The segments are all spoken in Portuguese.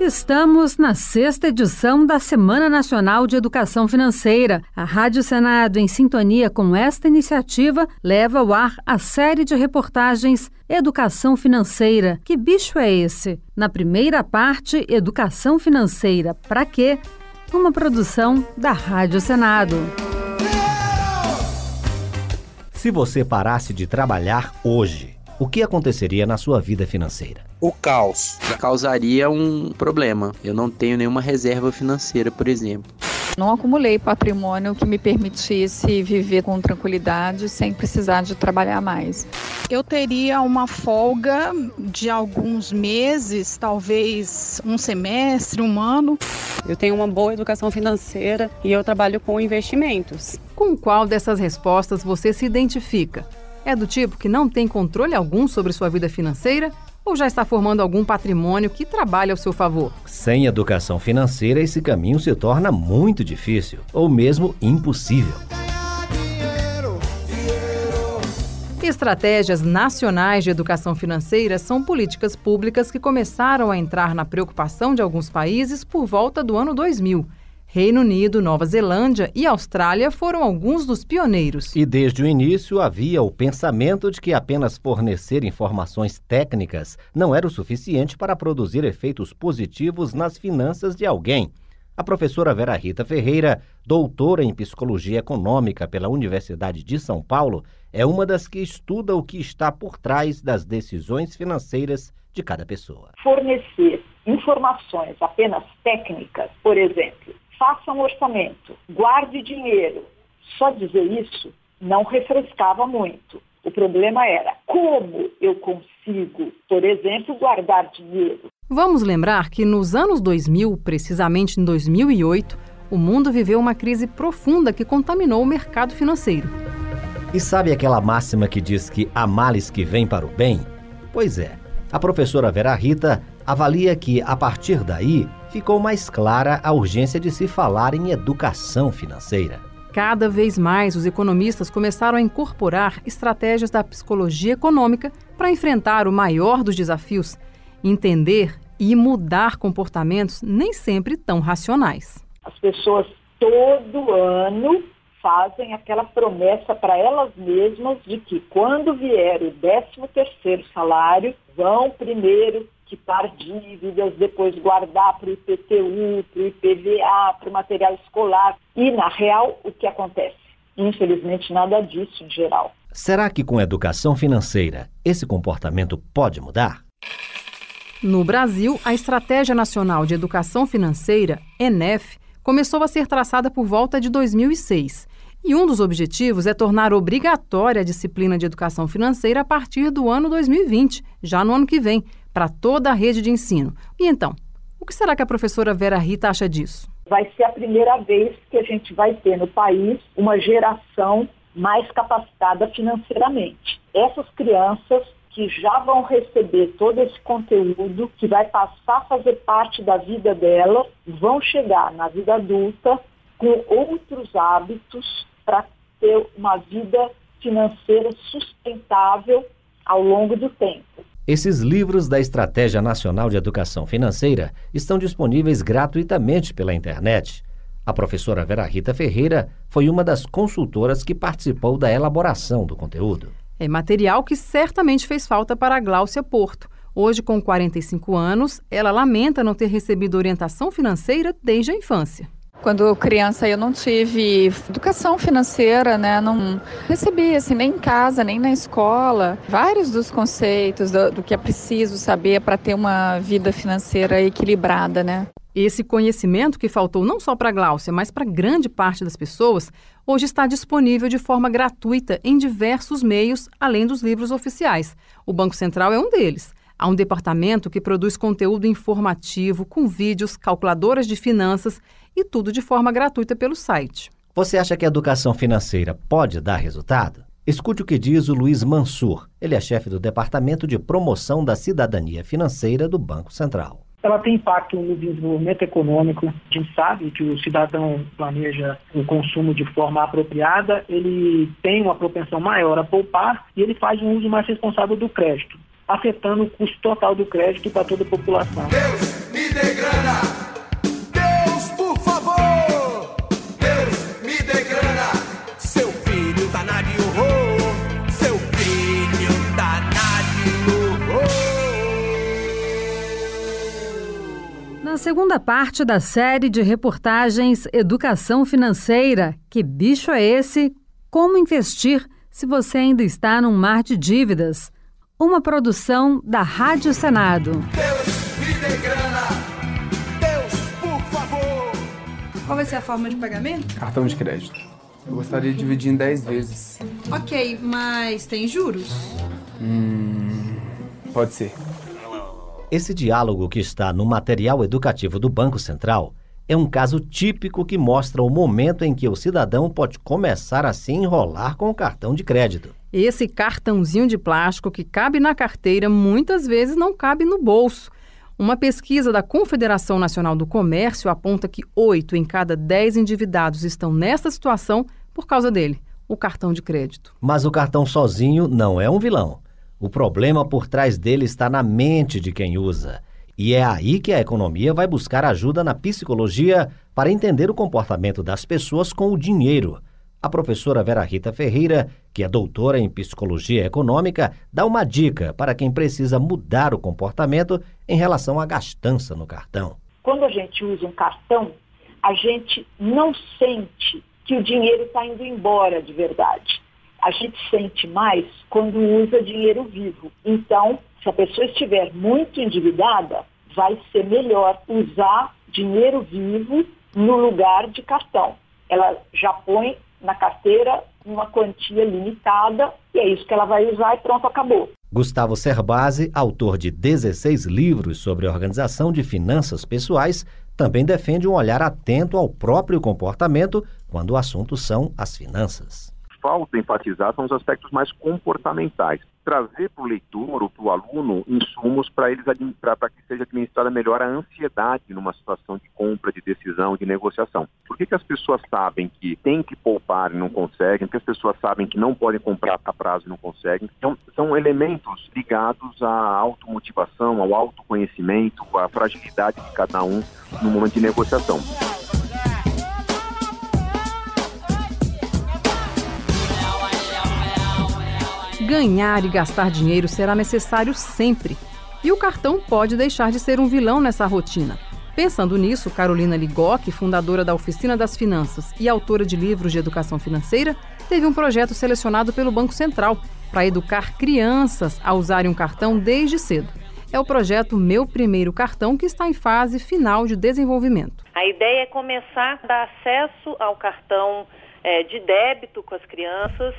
Estamos na sexta edição da Semana Nacional de Educação Financeira. A Rádio Senado, em sintonia com esta iniciativa, leva ao ar a série de reportagens Educação Financeira. Que bicho é esse? Na primeira parte, Educação Financeira. Para quê? Uma produção da Rádio Senado. Se você parasse de trabalhar hoje, o que aconteceria na sua vida financeira? O caos. Causaria um problema. Eu não tenho nenhuma reserva financeira, por exemplo. Não acumulei patrimônio que me permitisse viver com tranquilidade sem precisar de trabalhar mais. Eu teria uma folga de alguns meses, talvez um semestre, um ano. Eu tenho uma boa educação financeira e eu trabalho com investimentos. Com qual dessas respostas você se identifica? É do tipo que não tem controle algum sobre sua vida financeira ou já está formando algum patrimônio que trabalhe ao seu favor? Sem educação financeira, esse caminho se torna muito difícil ou mesmo impossível. Estratégias nacionais de educação financeira são políticas públicas que começaram a entrar na preocupação de alguns países por volta do ano 2000 Reino Unido, Nova Zelândia e Austrália foram alguns dos pioneiros. E desde o início havia o pensamento de que apenas fornecer informações técnicas não era o suficiente para produzir efeitos positivos nas finanças de alguém. A professora Vera Rita Ferreira, doutora em psicologia econômica pela Universidade de São Paulo, é uma das que estuda o que está por trás das decisões financeiras de cada pessoa. Fornecer informações apenas técnicas, por exemplo, faça um orçamento, guarde dinheiro. Só dizer isso não refrescava muito. O problema era como eu consigo, por exemplo, guardar dinheiro. Vamos lembrar que nos anos 2000, precisamente em 2008, o mundo viveu uma crise profunda que contaminou o mercado financeiro. E sabe aquela máxima que diz que há males que vêm para o bem? Pois é, a professora Vera Rita avalia que, a partir daí, ficou mais clara a urgência de se falar em educação financeira. Cada vez mais, os economistas começaram a incorporar estratégias da psicologia econômica para enfrentar o maior dos desafios: entender e mudar comportamentos nem sempre tão racionais. As pessoas todo ano fazem aquela promessa para elas mesmas de que quando vier o 13 terceiro salário, vão primeiro quitar dívidas, depois guardar para o IPTU, para o IPVA, para o material escolar. E, na real, o que acontece? Infelizmente, nada disso em geral. Será que com educação financeira esse comportamento pode mudar? No Brasil, a Estratégia Nacional de Educação Financeira, ENEF, começou a ser traçada por volta de 2006. E um dos objetivos é tornar obrigatória a disciplina de educação financeira a partir do ano 2020, já no ano que vem, para toda a rede de ensino. E então, o que será que a professora Vera Rita acha disso? Vai ser a primeira vez que a gente vai ter no país uma geração mais capacitada financeiramente. Essas crianças que já vão receber todo esse conteúdo, que vai passar a fazer parte da vida delas, vão chegar na vida adulta com outros hábitos para ter uma vida financeira sustentável ao longo do tempo. Esses livros da Estratégia Nacional de Educação Financeira estão disponíveis gratuitamente pela internet. A professora Vera Rita Ferreira foi uma das consultoras que participou da elaboração do conteúdo. É material que certamente fez falta para a Gláucia Porto. Hoje, com 45 anos, ela lamenta não ter recebido orientação financeira desde a infância. Quando criança eu não tive educação financeira, né? Não recebi assim nem em casa, nem na escola. Vários dos conceitos do, do que é preciso saber para ter uma vida financeira equilibrada, né? Esse conhecimento que faltou não só para Gláucia, mas para grande parte das pessoas, hoje está disponível de forma gratuita em diversos meios, além dos livros oficiais. O Banco Central é um deles. Há um departamento que produz conteúdo informativo, com vídeos, calculadoras de finanças e tudo de forma gratuita pelo site. Você acha que a educação financeira pode dar resultado? Escute o que diz o Luiz Mansur. Ele é chefe do Departamento de Promoção da Cidadania Financeira do Banco Central. Ela tem impacto no desenvolvimento econômico. A gente sabe que o cidadão planeja o consumo de forma apropriada, ele tem uma propensão maior a poupar e ele faz um uso mais responsável do crédito afetando o custo total do crédito para toda a população. Deus segunda parte da série de reportagens Educação Financeira, que bicho é esse? Como investir se você ainda está num mar de dívidas? Uma produção da Rádio Senado. Deus me dê grana. Deus, por favor. Qual vai ser a forma de pagamento? Cartão de crédito. Eu gostaria de dividir em 10 vezes. Ok, mas tem juros? Hum, pode ser. Esse diálogo que está no material educativo do Banco Central é um caso típico que mostra o momento em que o cidadão pode começar a se enrolar com o cartão de crédito. Esse cartãozinho de plástico que cabe na carteira muitas vezes não cabe no bolso. Uma pesquisa da Confederação Nacional do Comércio aponta que oito em cada dez endividados estão nessa situação por causa dele, o cartão de crédito. Mas o cartão sozinho não é um vilão. O problema por trás dele está na mente de quem usa. E é aí que a economia vai buscar ajuda na psicologia para entender o comportamento das pessoas com o dinheiro. A professora Vera Rita Ferreira, que é doutora em psicologia econômica, dá uma dica para quem precisa mudar o comportamento em relação à gastança no cartão. Quando a gente usa um cartão, a gente não sente que o dinheiro está indo embora de verdade a gente sente mais quando usa dinheiro vivo. Então, se a pessoa estiver muito endividada, vai ser melhor usar dinheiro vivo no lugar de cartão. Ela já põe na carteira uma quantia limitada e é isso que ela vai usar e pronto, acabou. Gustavo Cerbasi, autor de 16 livros sobre organização de finanças pessoais, também defende um olhar atento ao próprio comportamento quando o assunto são as finanças falta enfatizar são os aspectos mais comportamentais. Trazer para o leitor ou para o aluno insumos para eles para que seja administrada melhor a ansiedade numa situação de compra, de decisão, de negociação. Por que, que as pessoas sabem que tem que poupar e não conseguem? Por que as pessoas sabem que não podem comprar a prazo e não conseguem? Então, são elementos ligados à automotivação, ao autoconhecimento, à fragilidade de cada um no momento de negociação. Ganhar e gastar dinheiro será necessário sempre. E o cartão pode deixar de ser um vilão nessa rotina. Pensando nisso, Carolina Ligoc, fundadora da Oficina das Finanças e autora de livros de educação financeira, teve um projeto selecionado pelo Banco Central para educar crianças a usarem um cartão desde cedo. É o projeto Meu Primeiro Cartão, que está em fase final de desenvolvimento. A ideia é começar a dar acesso ao cartão é, de débito com as crianças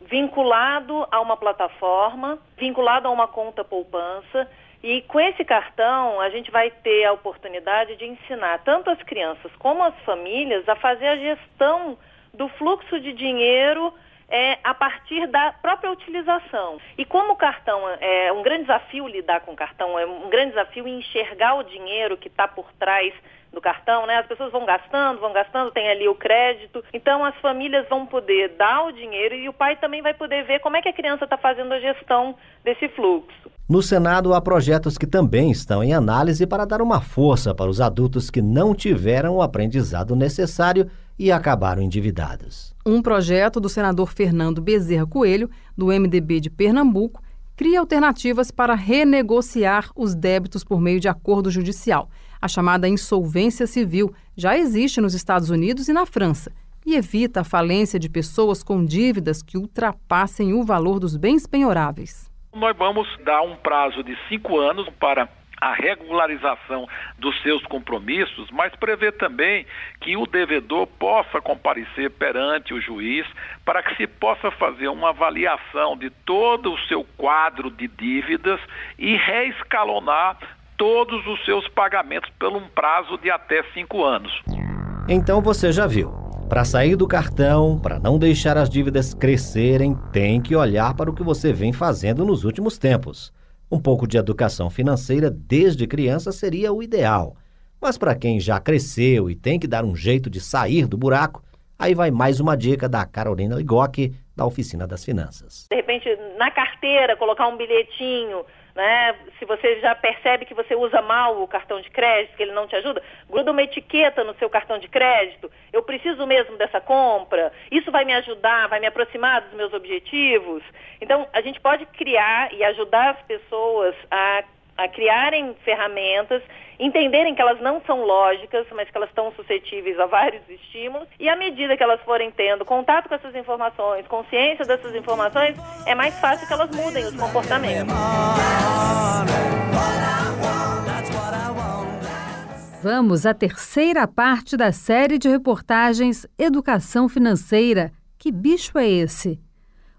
vinculado a uma plataforma, vinculado a uma conta poupança. E com esse cartão, a gente vai ter a oportunidade de ensinar tanto as crianças como as famílias a fazer a gestão do fluxo de dinheiro é, a partir da própria utilização. E como o cartão é um grande desafio lidar com o cartão, é um grande desafio enxergar o dinheiro que está por trás do cartão, né? As pessoas vão gastando, vão gastando, tem ali o crédito. Então as famílias vão poder dar o dinheiro e o pai também vai poder ver como é que a criança está fazendo a gestão desse fluxo. No Senado há projetos que também estão em análise para dar uma força para os adultos que não tiveram o aprendizado necessário e acabaram endividados. Um projeto do senador Fernando Bezerra Coelho, do MDB de Pernambuco, cria alternativas para renegociar os débitos por meio de acordo judicial. A chamada insolvência civil já existe nos Estados Unidos e na França e evita a falência de pessoas com dívidas que ultrapassem o valor dos bens penhoráveis. Nós vamos dar um prazo de cinco anos para a regularização dos seus compromissos, mas prevê também que o devedor possa comparecer perante o juiz para que se possa fazer uma avaliação de todo o seu quadro de dívidas e reescalonar todos os seus pagamentos por um prazo de até cinco anos. Então você já viu. Para sair do cartão, para não deixar as dívidas crescerem, tem que olhar para o que você vem fazendo nos últimos tempos. Um pouco de educação financeira desde criança seria o ideal. Mas para quem já cresceu e tem que dar um jeito de sair do buraco, aí vai mais uma dica da Carolina Ligoc, da Oficina das Finanças. De repente, na carteira, colocar um bilhetinho né? Se você já percebe que você usa mal o cartão de crédito, que ele não te ajuda, gruda uma etiqueta no seu cartão de crédito. Eu preciso mesmo dessa compra. Isso vai me ajudar, vai me aproximar dos meus objetivos. Então, a gente pode criar e ajudar as pessoas a a criarem ferramentas, entenderem que elas não são lógicas, mas que elas estão suscetíveis a vários estímulos, e à medida que elas forem tendo contato com essas informações, consciência dessas informações, é mais fácil que elas mudem os comportamentos. Vamos à terceira parte da série de reportagens Educação Financeira. Que bicho é esse?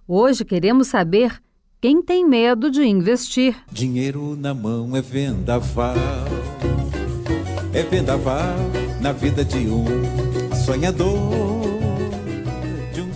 Hoje queremos saber quem tem medo de investir. Dinheiro na mão é vendaval. É vendaval na vida de um sonhador.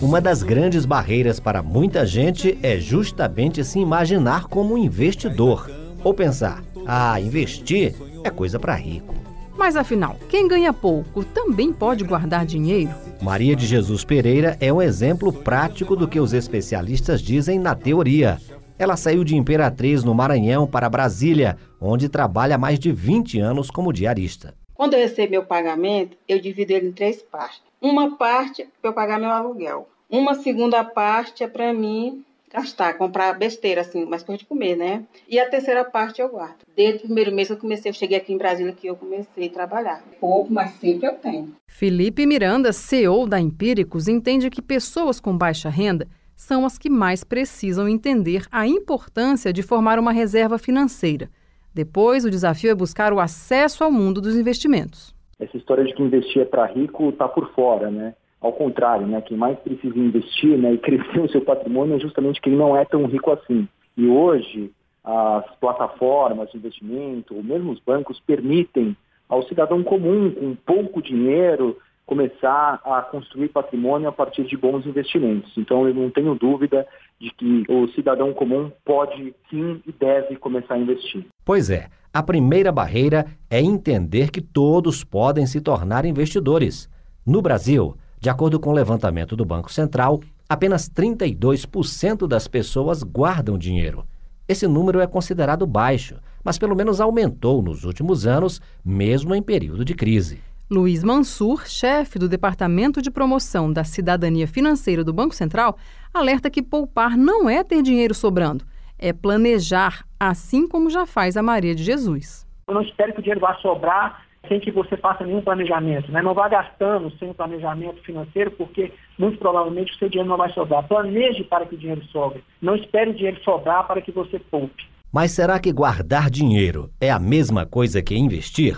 Uma das grandes barreiras para muita gente é justamente se imaginar como investidor. Ou pensar, ah, investir é coisa para rico. Mas afinal, quem ganha pouco também pode guardar dinheiro? Maria de Jesus Pereira é um exemplo prático do que os especialistas dizem na teoria. Ela saiu de Imperatriz, no Maranhão, para Brasília, onde trabalha há mais de 20 anos como diarista. Quando eu recebo meu pagamento, eu divido ele em três partes. Uma parte é para eu pagar meu aluguel. Uma segunda parte é para mim gastar, comprar besteira, assim, mais coisa de comer, né? E a terceira parte eu guardo. Desde o primeiro mês que eu comecei, eu cheguei aqui em Brasília que eu comecei a trabalhar. Pouco, mas sempre eu tenho. Felipe Miranda, CEO da Empíricos, entende que pessoas com baixa renda são as que mais precisam entender a importância de formar uma reserva financeira. Depois, o desafio é buscar o acesso ao mundo dos investimentos. Essa história de que investir é para rico está por fora, né? Ao contrário, né, quem mais precisa investir né, e crescer o seu patrimônio é justamente quem não é tão rico assim. E hoje, as plataformas de investimento, ou mesmo os bancos, permitem ao cidadão comum, com pouco dinheiro, começar a construir patrimônio a partir de bons investimentos. Então, eu não tenho dúvida de que o cidadão comum pode sim e deve começar a investir. Pois é, a primeira barreira é entender que todos podem se tornar investidores. No Brasil, de acordo com o levantamento do Banco Central, apenas 32% das pessoas guardam dinheiro. Esse número é considerado baixo, mas pelo menos aumentou nos últimos anos, mesmo em período de crise. Luiz Mansur, chefe do Departamento de Promoção da Cidadania Financeira do Banco Central, alerta que poupar não é ter dinheiro sobrando, é planejar, assim como já faz a Maria de Jesus. Eu não espero que o dinheiro vá sobrar sem que você faça nenhum planejamento. Né? Não vá gastando sem planejamento financeiro, porque muito provavelmente o seu dinheiro não vai sobrar. Planeje para que o dinheiro sobre. Não espere o dinheiro sobrar para que você poupe. Mas será que guardar dinheiro é a mesma coisa que investir?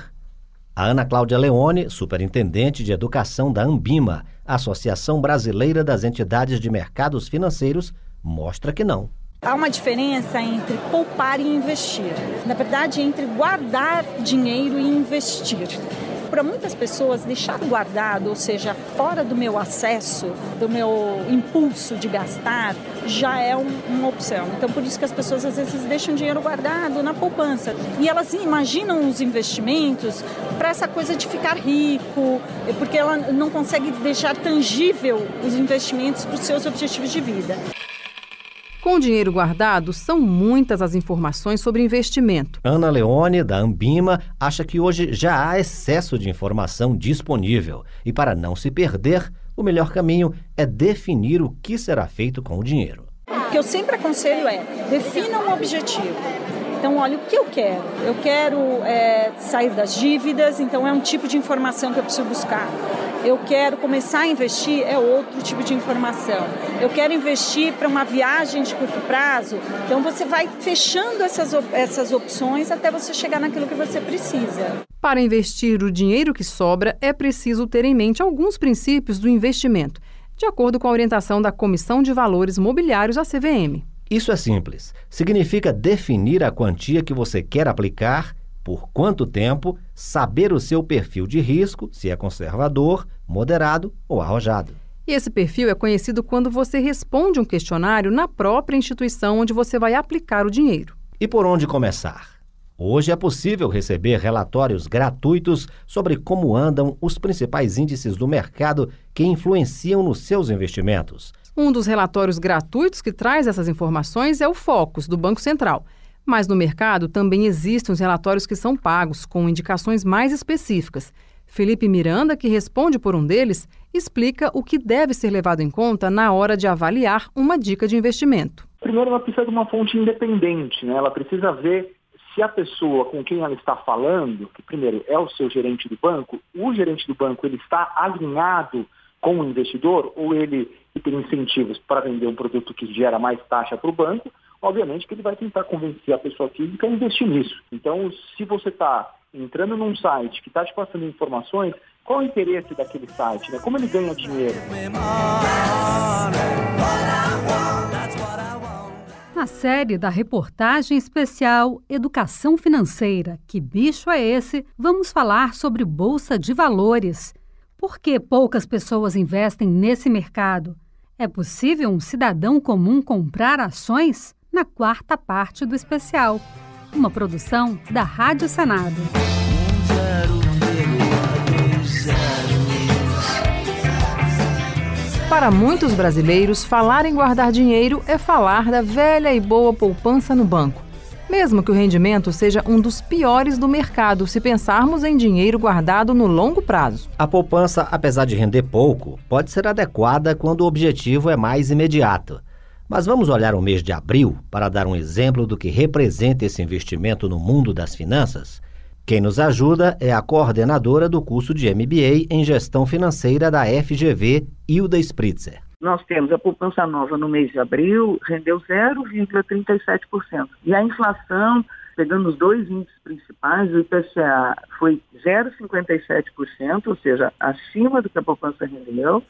A Ana Cláudia Leone, superintendente de educação da Ambima, Associação Brasileira das Entidades de Mercados Financeiros, mostra que não. Há uma diferença entre poupar e investir. Na verdade, entre guardar dinheiro e investir. Para muitas pessoas, deixar guardado, ou seja, fora do meu acesso, do meu impulso de gastar, já é um, uma opção. Então, por isso que as pessoas às vezes deixam dinheiro guardado na poupança. E elas imaginam os investimentos para essa coisa de ficar rico, porque ela não consegue deixar tangível os investimentos para os seus objetivos de vida. Com o dinheiro guardado, são muitas as informações sobre investimento. Ana Leone, da Ambima, acha que hoje já há excesso de informação disponível e, para não se perder, o melhor caminho é definir o que será feito com o dinheiro. O que eu sempre aconselho é defina um objetivo. Então, olha, o que eu quero? Eu quero é, sair das dívidas, então é um tipo de informação que eu preciso buscar eu quero começar a investir, é outro tipo de informação. Eu quero investir para uma viagem de curto prazo, então você vai fechando essas, essas opções até você chegar naquilo que você precisa. Para investir o dinheiro que sobra, é preciso ter em mente alguns princípios do investimento, de acordo com a orientação da Comissão de Valores Mobiliários, a CVM. Isso é simples. Significa definir a quantia que você quer aplicar por quanto tempo, saber o seu perfil de risco, se é conservador, moderado ou arrojado. E esse perfil é conhecido quando você responde um questionário na própria instituição onde você vai aplicar o dinheiro. E por onde começar? Hoje é possível receber relatórios gratuitos sobre como andam os principais índices do mercado que influenciam nos seus investimentos. Um dos relatórios gratuitos que traz essas informações é o Focus, do Banco Central. Mas no mercado também existem os relatórios que são pagos, com indicações mais específicas. Felipe Miranda, que responde por um deles, explica o que deve ser levado em conta na hora de avaliar uma dica de investimento. Primeiro, ela precisa de uma fonte independente, né? ela precisa ver se a pessoa com quem ela está falando, que primeiro é o seu gerente do banco, o gerente do banco ele está alinhado com o investidor ou ele tem incentivos para vender um produto que gera mais taxa para o banco, obviamente que ele vai tentar convencer a pessoa física a investir nisso. Então, se você está entrando num site que está te passando informações, qual o interesse daquele site? Né? Como ele ganha dinheiro? Na série da reportagem especial Educação Financeira, Que Bicho é Esse? Vamos falar sobre Bolsa de Valores. Por que poucas pessoas investem nesse mercado? É possível um cidadão comum comprar ações? Na quarta parte do especial. Uma produção da Rádio Senado. Para muitos brasileiros, falar em guardar dinheiro é falar da velha e boa poupança no banco. Mesmo que o rendimento seja um dos piores do mercado se pensarmos em dinheiro guardado no longo prazo. A poupança, apesar de render pouco, pode ser adequada quando o objetivo é mais imediato. Mas vamos olhar o mês de abril para dar um exemplo do que representa esse investimento no mundo das finanças? Quem nos ajuda é a coordenadora do curso de MBA em Gestão Financeira da FGV, Hilda Spritzer. Nós temos a poupança nova no mês de abril, rendeu 0,37%. E a inflação, pegando os dois índices principais, o IPCA foi 0,57%, ou seja, acima do que a poupança rendeu,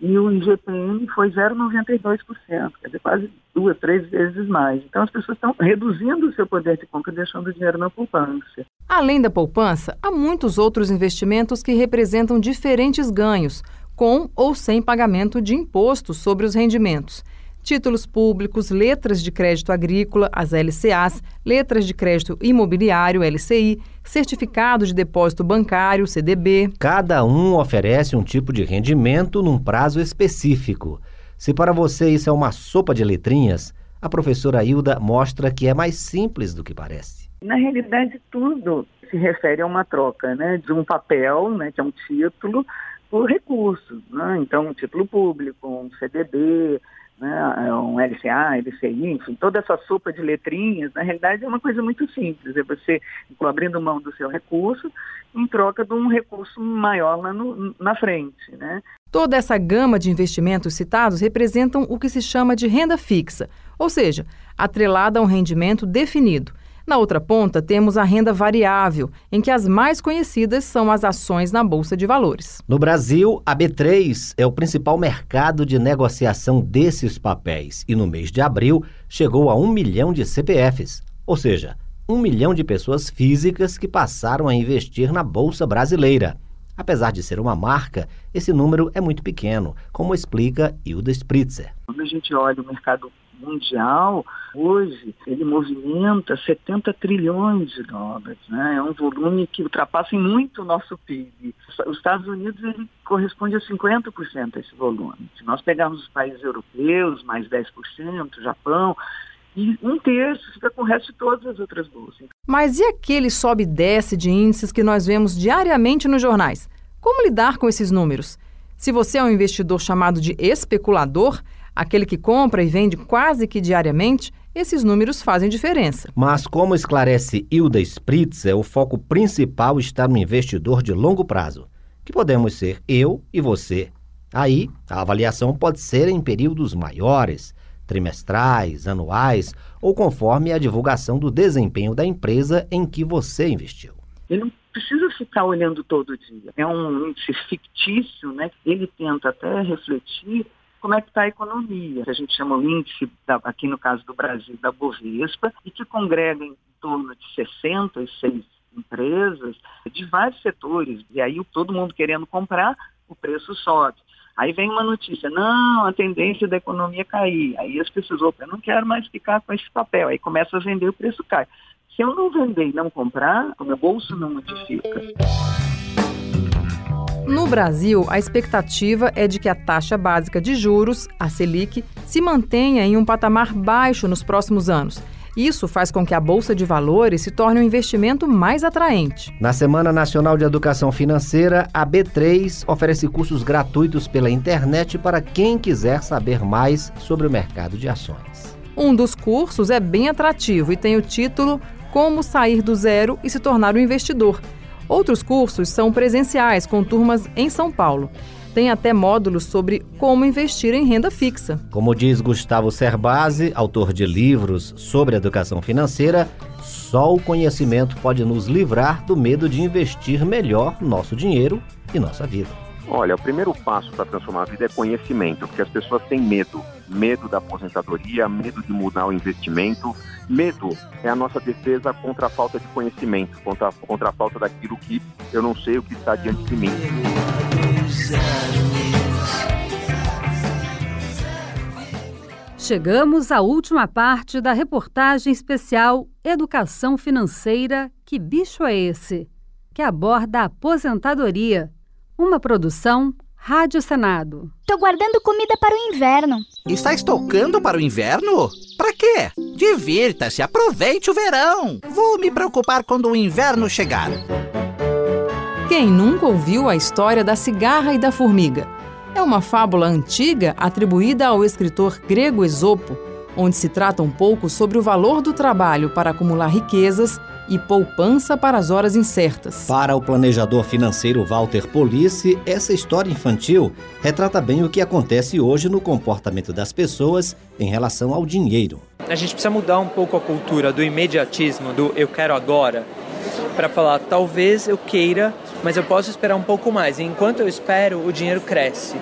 e o IGPM foi 0,92%, quer dizer, quase duas, três vezes mais. Então as pessoas estão reduzindo o seu poder de compra e deixando o dinheiro na poupança. Além da poupança, há muitos outros investimentos que representam diferentes ganhos, com ou sem pagamento de imposto sobre os rendimentos. Títulos públicos, letras de crédito agrícola, as LCAs, letras de crédito imobiliário, LCI, certificado de depósito bancário, CDB. Cada um oferece um tipo de rendimento num prazo específico. Se para você isso é uma sopa de letrinhas, a professora Hilda mostra que é mais simples do que parece. Na realidade, tudo se refere a uma troca né, de um papel, né, que é um título, por recursos. Né? Então, um título público, um CDB, né? um LCA, LCI, enfim, toda essa sopa de letrinhas, na realidade é uma coisa muito simples, é você abrindo mão do seu recurso em troca de um recurso maior lá no, na frente. Né? Toda essa gama de investimentos citados representam o que se chama de renda fixa, ou seja, atrelada a um rendimento definido – na outra ponta, temos a renda variável, em que as mais conhecidas são as ações na Bolsa de Valores. No Brasil, a B3 é o principal mercado de negociação desses papéis e no mês de abril chegou a um milhão de CPFs, ou seja, um milhão de pessoas físicas que passaram a investir na Bolsa Brasileira. Apesar de ser uma marca, esse número é muito pequeno, como explica Hilda Spritzer. Quando a gente olha o mercado mundial, hoje, ele movimenta 70 trilhões de dólares. Né? É um volume que ultrapassa muito o nosso PIB. Os Estados Unidos ele corresponde a 50% desse volume. Se nós pegarmos os países europeus, mais 10%, Japão, e um terço fica com o resto de todas as outras bolsas. Mas e aquele sobe e desce de índices que nós vemos diariamente nos jornais? Como lidar com esses números? Se você é um investidor chamado de especulador, aquele que compra e vende quase que diariamente, esses números fazem diferença. Mas, como esclarece Hilda Spritzer, o foco principal está no investidor de longo prazo, que podemos ser eu e você. Aí, a avaliação pode ser em períodos maiores, trimestrais, anuais ou conforme a divulgação do desempenho da empresa em que você investiu. Ele não precisa ficar olhando todo dia. É um índice fictício, né? Ele tenta até refletir como é que está a economia. A gente chama o índice, da, aqui no caso do Brasil, da Bovespa, e que congrega em torno de 66 empresas de vários setores. E aí todo mundo querendo comprar, o preço sobe. Aí vem uma notícia, não, a tendência da economia é cair. Aí as pessoas, opa, eu não quero mais ficar com esse papel. Aí começa a vender, o preço cai. Se eu não vender e não comprar, o meu bolso não modifica. No Brasil, a expectativa é de que a taxa básica de juros, a Selic, se mantenha em um patamar baixo nos próximos anos. Isso faz com que a Bolsa de Valores se torne um investimento mais atraente. Na Semana Nacional de Educação Financeira, a B3 oferece cursos gratuitos pela internet para quem quiser saber mais sobre o mercado de ações. Um dos cursos é bem atrativo e tem o título como sair do zero e se tornar um investidor. Outros cursos são presenciais, com turmas em São Paulo. Tem até módulos sobre como investir em renda fixa. Como diz Gustavo Cerbasi, autor de livros sobre educação financeira, só o conhecimento pode nos livrar do medo de investir melhor nosso dinheiro e nossa vida. Olha, o primeiro passo para transformar a vida é conhecimento, porque as pessoas têm medo. Medo da aposentadoria, medo de mudar o investimento. Medo é a nossa defesa contra a falta de conhecimento, contra, contra a falta daquilo que eu não sei o que está diante de mim. Chegamos à última parte da reportagem especial Educação Financeira Que Bicho é Esse? que aborda a aposentadoria. Uma produção Rádio Senado. Tô guardando comida para o inverno. Está estocando para o inverno? Para quê? Divirta-se, aproveite o verão. Vou me preocupar quando o inverno chegar. Quem nunca ouviu a história da cigarra e da formiga? É uma fábula antiga atribuída ao escritor grego Esopo, onde se trata um pouco sobre o valor do trabalho para acumular riquezas e poupança para as horas incertas. Para o planejador financeiro Walter Police, essa história infantil retrata bem o que acontece hoje no comportamento das pessoas em relação ao dinheiro. A gente precisa mudar um pouco a cultura do imediatismo, do eu quero agora, para falar talvez eu queira, mas eu posso esperar um pouco mais. E enquanto eu espero, o dinheiro cresce.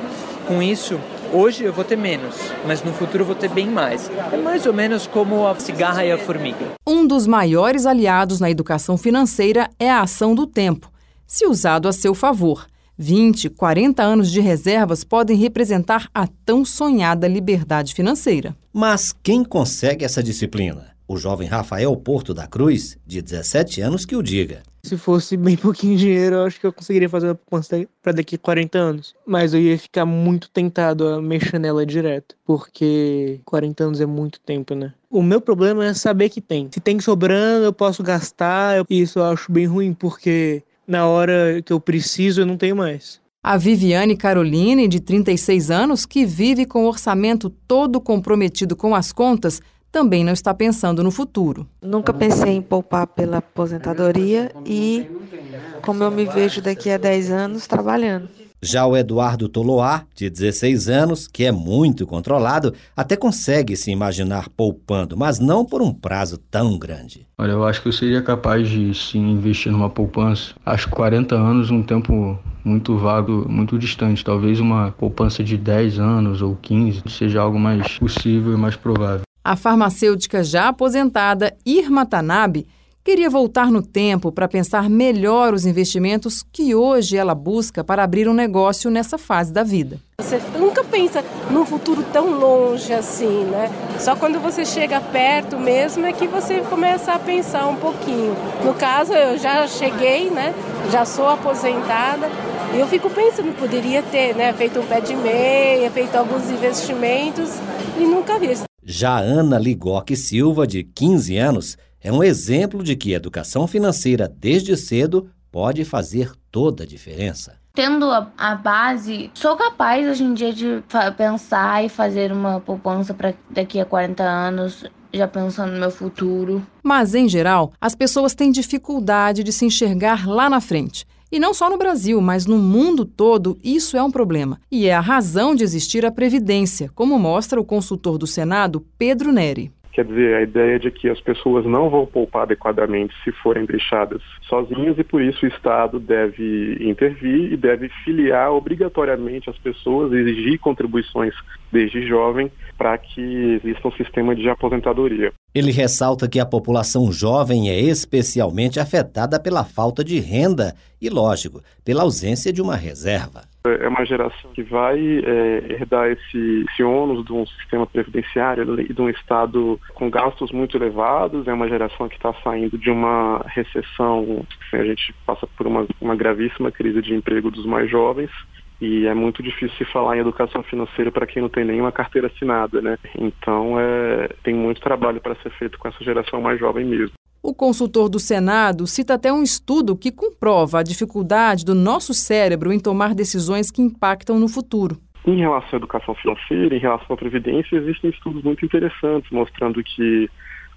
Com isso, hoje eu vou ter menos, mas no futuro eu vou ter bem mais. É mais ou menos como a cigarra e a formiga. Um dos maiores aliados na educação financeira é a ação do tempo, se usado a seu favor. 20, 40 anos de reservas podem representar a tão sonhada liberdade financeira. Mas quem consegue essa disciplina? O jovem Rafael Porto da Cruz, de 17 anos, que o diga. Se fosse bem pouquinho dinheiro, eu acho que eu conseguiria fazer uma poupança para daqui a 40 anos. Mas eu ia ficar muito tentado a mexer nela direto, porque 40 anos é muito tempo, né? O meu problema é saber que tem. Se tem sobrando, eu posso gastar. Isso eu acho bem ruim, porque na hora que eu preciso, eu não tenho mais. A Viviane Caroline, de 36 anos, que vive com o orçamento todo comprometido com as contas, também não está pensando no futuro. Nunca pensei em poupar pela aposentadoria e como eu me vejo daqui a 10 anos trabalhando. Já o Eduardo Toloá, de 16 anos, que é muito controlado, até consegue se imaginar poupando, mas não por um prazo tão grande. Olha, eu acho que eu seria capaz de sim investir numa poupança. Acho 40 anos um tempo muito vago, muito distante. Talvez uma poupança de 10 anos ou 15 seja algo mais possível e mais provável. A farmacêutica já aposentada Irma Tanabe queria voltar no tempo para pensar melhor os investimentos que hoje ela busca para abrir um negócio nessa fase da vida. Você nunca pensa num futuro tão longe assim, né? Só quando você chega perto mesmo é que você começa a pensar um pouquinho. No caso, eu já cheguei, né? Já sou aposentada e eu fico pensando, poderia ter, né? Feito um pé de meia, feito alguns investimentos e nunca vi. Já Ana Ligoque Silva, de 15 anos, é um exemplo de que educação financeira desde cedo pode fazer toda a diferença. Tendo a, a base, sou capaz hoje em dia de pensar e fazer uma poupança para daqui a 40 anos, já pensando no meu futuro. Mas, em geral, as pessoas têm dificuldade de se enxergar lá na frente. E não só no Brasil, mas no mundo todo, isso é um problema. E é a razão de existir a Previdência, como mostra o consultor do Senado, Pedro Neri. Quer dizer, a ideia de que as pessoas não vão poupar adequadamente se forem deixadas sozinhas e por isso o Estado deve intervir e deve filiar obrigatoriamente as pessoas, exigir contribuições desde jovem para que exista um sistema de aposentadoria. Ele ressalta que a população jovem é especialmente afetada pela falta de renda e, lógico, pela ausência de uma reserva. É uma geração que vai é, herdar esse, esse ônus de um sistema previdenciário e de um Estado com gastos muito elevados. É uma geração que está saindo de uma recessão. A gente passa por uma, uma gravíssima crise de emprego dos mais jovens. E é muito difícil se falar em educação financeira para quem não tem nenhuma carteira assinada, né? Então, é, tem muito trabalho para ser feito com essa geração mais jovem mesmo. O consultor do Senado cita até um estudo que comprova a dificuldade do nosso cérebro em tomar decisões que impactam no futuro. Em relação à educação financeira, em relação à previdência, existem estudos muito interessantes mostrando que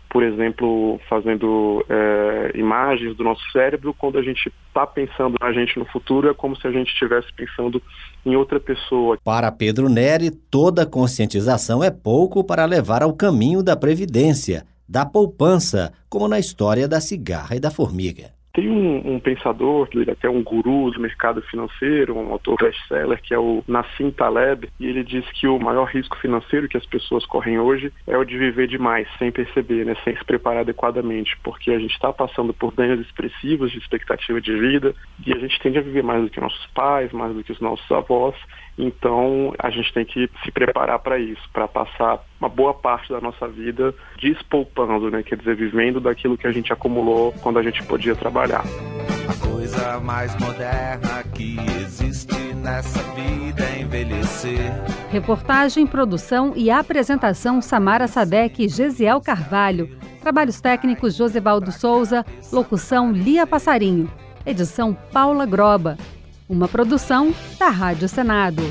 por exemplo, fazendo é, imagens do nosso cérebro, quando a gente está pensando na gente no futuro, é como se a gente estivesse pensando em outra pessoa. Para Pedro Neri, toda conscientização é pouco para levar ao caminho da previdência, da poupança, como na história da cigarra e da formiga. Tem um, um pensador, é até um guru do mercado financeiro, um autor best-seller, que é o Nassim Taleb, e ele diz que o maior risco financeiro que as pessoas correm hoje é o de viver demais, sem perceber, né, sem se preparar adequadamente, porque a gente está passando por ganhos expressivos de expectativa de vida e a gente tende a viver mais do que nossos pais, mais do que os nossos avós, então, a gente tem que se preparar para isso, para passar uma boa parte da nossa vida despoupando, né? Quer dizer, vivendo daquilo que a gente acumulou quando a gente podia trabalhar. A coisa mais moderna que existe nessa vida é envelhecer. Reportagem, produção e apresentação Samara Sadek e Gesiel Carvalho. Trabalhos técnicos Josevaldo Souza, locução Lia Passarinho. Edição Paula Groba. Uma produção da Rádio Senado.